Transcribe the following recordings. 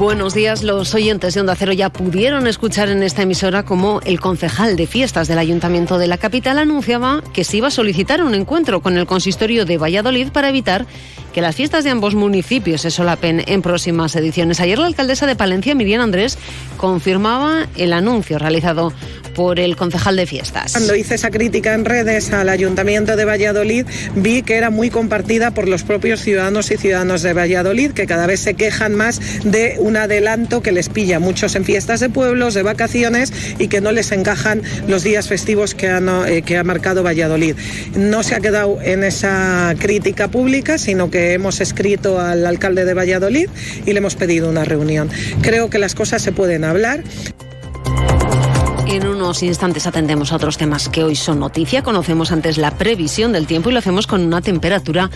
Buenos días. Los oyentes de Onda Cero ya pudieron escuchar en esta emisora cómo el concejal de fiestas del Ayuntamiento de la capital anunciaba que se iba a solicitar un encuentro con el consistorio de Valladolid para evitar que las fiestas de ambos municipios se solapen en próximas ediciones. Ayer la alcaldesa de Palencia, Miriam Andrés, confirmaba el anuncio realizado por el concejal de fiestas. Cuando hice esa crítica en redes al Ayuntamiento de Valladolid, vi que era muy compartida por los propios ciudadanos y ciudadanos de Valladolid, que cada vez se quejan más de un adelanto que les pilla muchos en fiestas de pueblos, de vacaciones y que no les encajan los días festivos que, eh, que ha marcado Valladolid. No se ha quedado en esa crítica pública, sino que hemos escrito al alcalde de Valladolid y le hemos pedido una reunión. Creo que las cosas se pueden hablar. En unos instantes atendemos a otros temas que hoy son noticia. Conocemos antes la previsión del tiempo y lo hacemos con una temperatura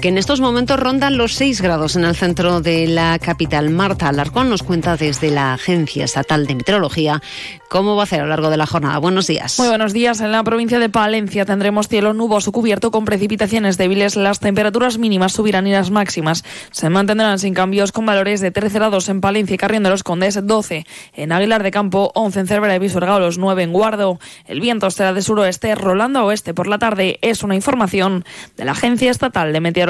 que en estos momentos rondan los 6 grados en el centro de la capital. Marta Alarcón nos cuenta desde la Agencia Estatal de Meteorología cómo va a ser a lo largo de la jornada. Buenos días. Muy buenos días. En la provincia de Palencia tendremos cielo nuboso cubierto con precipitaciones débiles. Las temperaturas mínimas subirán y las máximas se mantendrán sin cambios con valores de 13 grados en Palencia y Carrión de los Condes, 12 en Aguilar de Campo, 11 en Cervera y Visorgao, los 9 en Guardo. El viento será de suroeste, rolando a oeste por la tarde. Es una información de la Agencia Estatal de Meteorología.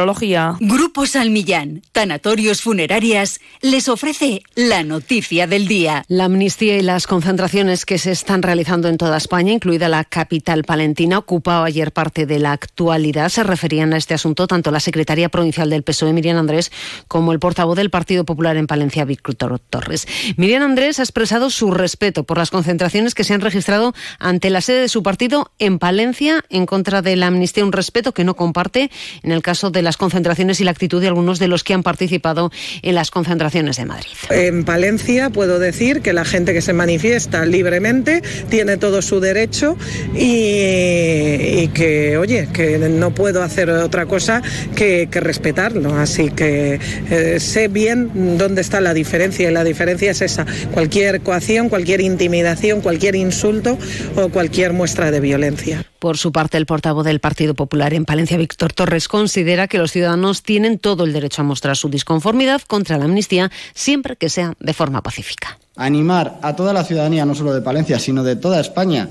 Grupo Salmillán, Tanatorios Funerarias, les ofrece la noticia del día. La amnistía y las concentraciones que se están realizando en toda España, incluida la capital palentina, ocupado ayer parte de la actualidad. Se referían a este asunto tanto la secretaria provincial del PSOE, Miriam Andrés, como el portavoz del Partido Popular en Palencia, Víctor Torres. Miriam Andrés ha expresado su respeto por las concentraciones que se han registrado ante la sede de su partido en Palencia en contra de la amnistía, un respeto que no comparte en el caso de la las concentraciones y la actitud de algunos de los que han participado en las concentraciones de Madrid. En Palencia puedo decir que la gente que se manifiesta libremente tiene todo su derecho y, que, oye, que no puedo hacer otra cosa que, respetarlo. Así que eh, sé bien dónde está la diferencia y la diferencia es esa. Cualquier coacción, cualquier intimidación, cualquier insulto o cualquier muestra de violencia. Por su parte, el portavoz del Partido Popular en Palencia, Víctor Torres, considera que los ciudadanos tienen todo el derecho a mostrar su disconformidad contra la amnistía siempre que sea de forma pacífica. Animar a toda la ciudadanía, no solo de Palencia, sino de toda España,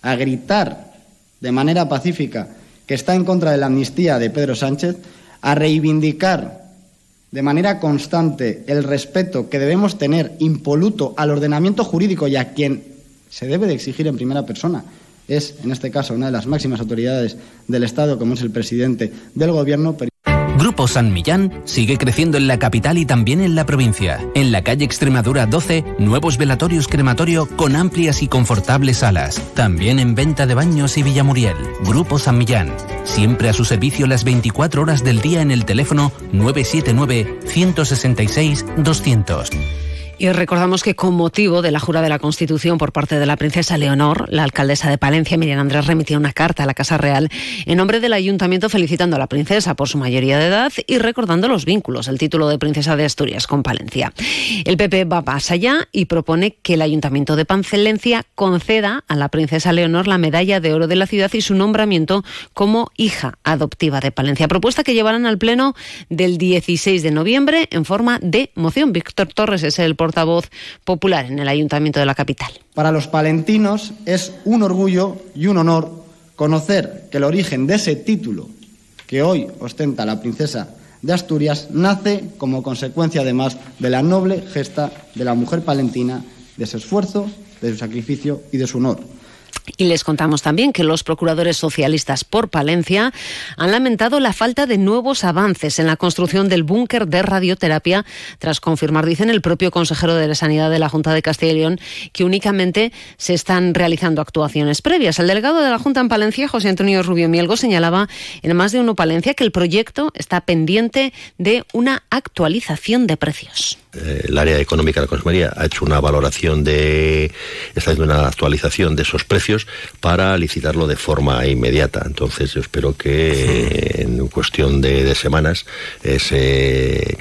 a gritar de manera pacífica que está en contra de la amnistía de Pedro Sánchez, a reivindicar de manera constante el respeto que debemos tener impoluto al ordenamiento jurídico y a quien se debe de exigir en primera persona, es, en este caso, una de las máximas autoridades del Estado, como es el presidente del Gobierno. Grupo San Millán sigue creciendo en la capital y también en la provincia. En la calle Extremadura 12, nuevos velatorios crematorio con amplias y confortables salas. También en venta de baños y Villamuriel. Grupo San Millán. Siempre a su servicio las 24 horas del día en el teléfono 979 166 200. Y recordamos que con motivo de la jura de la Constitución por parte de la princesa Leonor, la alcaldesa de Palencia, Miriam Andrés, remitió una carta a la Casa Real en nombre del ayuntamiento felicitando a la princesa por su mayoría de edad y recordando los vínculos, el título de princesa de Asturias con Palencia. El PP va más allá y propone que el ayuntamiento de Pancelencia conceda a la princesa Leonor la medalla de oro de la ciudad y su nombramiento como hija adoptiva de Palencia. Propuesta que llevarán al pleno del 16 de noviembre en forma de moción. Víctor Torres es el portavoz popular en el Ayuntamiento de la capital. Para los palentinos es un orgullo y un honor conocer que el origen de ese título que hoy ostenta la princesa de Asturias nace como consecuencia además de la noble gesta de la mujer palentina, de su esfuerzo, de su sacrificio y de su honor. Y les contamos también que los procuradores socialistas por Palencia han lamentado la falta de nuevos avances en la construcción del búnker de radioterapia, tras confirmar, dicen el propio consejero de la Sanidad de la Junta de Castilla y León, que únicamente se están realizando actuaciones previas. El delegado de la Junta en Palencia, José Antonio Rubio Mielgo, señalaba en más de uno Palencia que el proyecto está pendiente de una actualización de precios. Eh, el área económica de la Consejería ha hecho una valoración de, está haciendo una actualización de esos precios para licitarlo de forma inmediata. Entonces yo espero que en cuestión de, semanas eh, se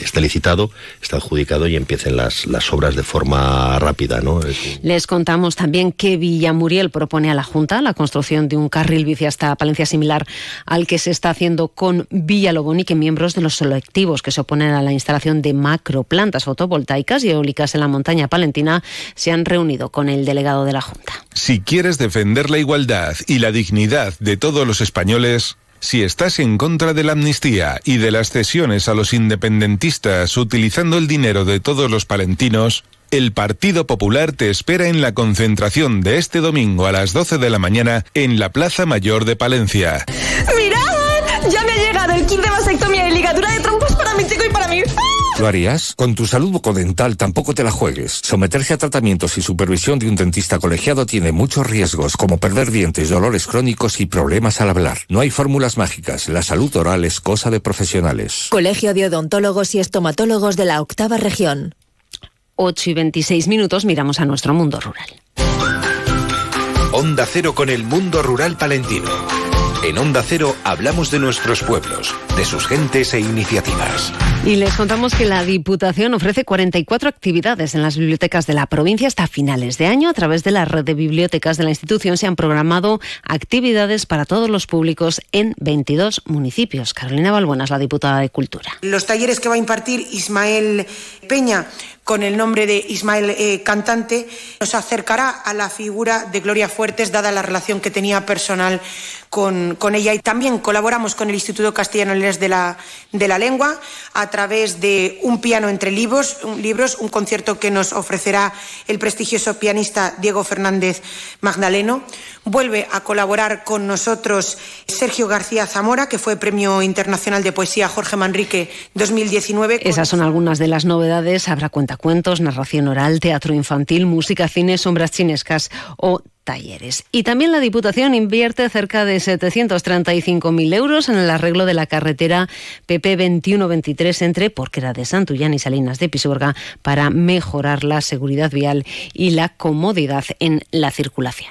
esté licitado, esté adjudicado y empiecen las, las obras de forma rápida. ¿no? Les contamos también que Villamuriel propone a la Junta la construcción de un carril bici hasta Palencia similar al que se está haciendo con Villalobón y que miembros de los selectivos que se oponen a la instalación de macroplantas fotovoltaicas y eólicas en la montaña palentina se han reunido con el delegado de la Junta. Si quieres defender la igualdad y la dignidad de todos los españoles, si estás en contra de la amnistía y de las cesiones a los independentistas utilizando el dinero de todos los palentinos, el Partido Popular te espera en la concentración de este domingo a las 12 de la mañana en la Plaza Mayor de Palencia. ¡Mirad! Ya me ha llegado el kit de vasectomía y ligadura de ¿Lo harías? Con tu salud bucodental tampoco te la juegues. Someterse a tratamientos y supervisión de un dentista colegiado tiene muchos riesgos, como perder dientes, dolores crónicos y problemas al hablar. No hay fórmulas mágicas. La salud oral es cosa de profesionales. Colegio de Odontólogos y Estomatólogos de la Octava Región. 8 y 26 minutos miramos a nuestro mundo rural. Onda Cero con el mundo rural palentino. En Onda Cero hablamos de nuestros pueblos, de sus gentes e iniciativas. Y les contamos que la Diputación ofrece 44 actividades en las bibliotecas de la provincia hasta finales de año. A través de la red de bibliotecas de la institución se han programado actividades para todos los públicos en 22 municipios. Carolina Balbuenas, la diputada de Cultura. Los talleres que va a impartir Ismael Peña con el nombre de Ismael eh, Cantante, nos acercará a la figura de Gloria Fuertes, dada la relación que tenía personal con, con ella. Y también colaboramos con el Instituto Castellano de la, de la Lengua a través de un piano entre libros, un, libros, un concierto que nos ofrecerá el prestigioso pianista Diego Fernández Magdaleno. Vuelve a colaborar con nosotros Sergio García Zamora, que fue Premio Internacional de Poesía Jorge Manrique 2019. Esas son algunas de las novedades. Habrá cuentacuentos, narración oral, teatro infantil, música, cine, sombras chinescas o talleres. Y también la Diputación invierte cerca de 735.000 euros en el arreglo de la carretera PP 2123 entre Porquera de Santullán y Salinas de Pisuerga para mejorar la seguridad vial y la comodidad en la circulación.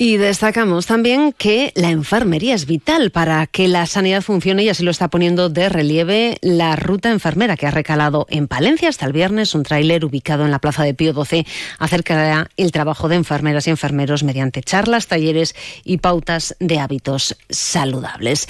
Y destacamos también que la enfermería es vital para que la sanidad funcione y así lo está poniendo de relieve la ruta enfermera que ha recalado en Palencia hasta el viernes. Un tráiler ubicado en la Plaza de Pío XII acercará el trabajo de enfermeras y enfermeros mediante charlas, talleres y pautas de hábitos saludables.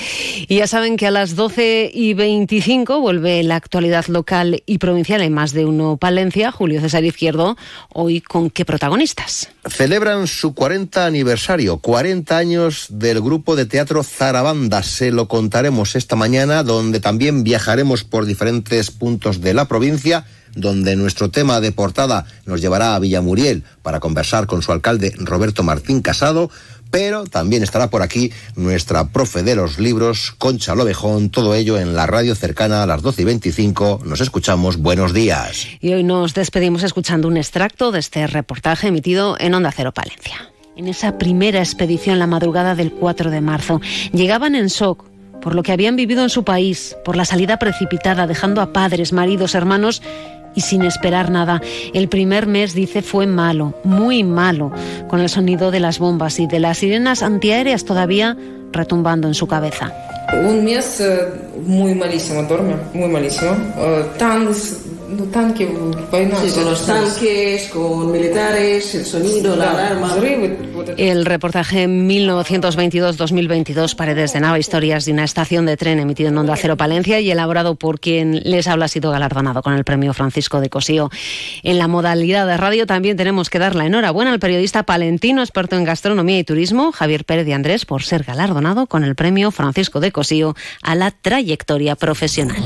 Y ya saben que a las 12 y 25 vuelve la actualidad local y provincial en más de uno Palencia. Julio César Izquierdo, hoy con qué protagonistas. Celebran su 40 aniversario 40 años del grupo de teatro Zarabanda. Se lo contaremos esta mañana, donde también viajaremos por diferentes puntos de la provincia donde nuestro tema de portada nos llevará a Villamuriel para conversar con su alcalde Roberto Martín Casado, pero también estará por aquí nuestra profe de los libros, Concha Lobejón, todo ello en la radio cercana a las 12 y 25. Nos escuchamos, buenos días. Y hoy nos despedimos escuchando un extracto de este reportaje emitido en Onda Cero Palencia en esa primera expedición la madrugada del 4 de marzo. Llegaban en shock por lo que habían vivido en su país, por la salida precipitada, dejando a padres, maridos, hermanos y sin esperar nada. El primer mes, dice, fue malo, muy malo, con el sonido de las bombas y de las sirenas antiaéreas todavía retumbando en su cabeza. Un mes eh, muy malísimo, dormía muy malísimo. Uh, tan tanque, sí, con los tanques, con militares, el sonido, la alarma. El reportaje 1922-2022, Paredes de Nava, historias de una estación de tren emitido en Onda Cero Palencia y elaborado por quien les habla ha sido galardonado con el premio Francisco de Cosío. En la modalidad de radio también tenemos que dar la enhorabuena al periodista palentino, experto en gastronomía y turismo, Javier Pérez de Andrés, por ser galardonado con el premio Francisco de Cosío a la trayectoria profesional.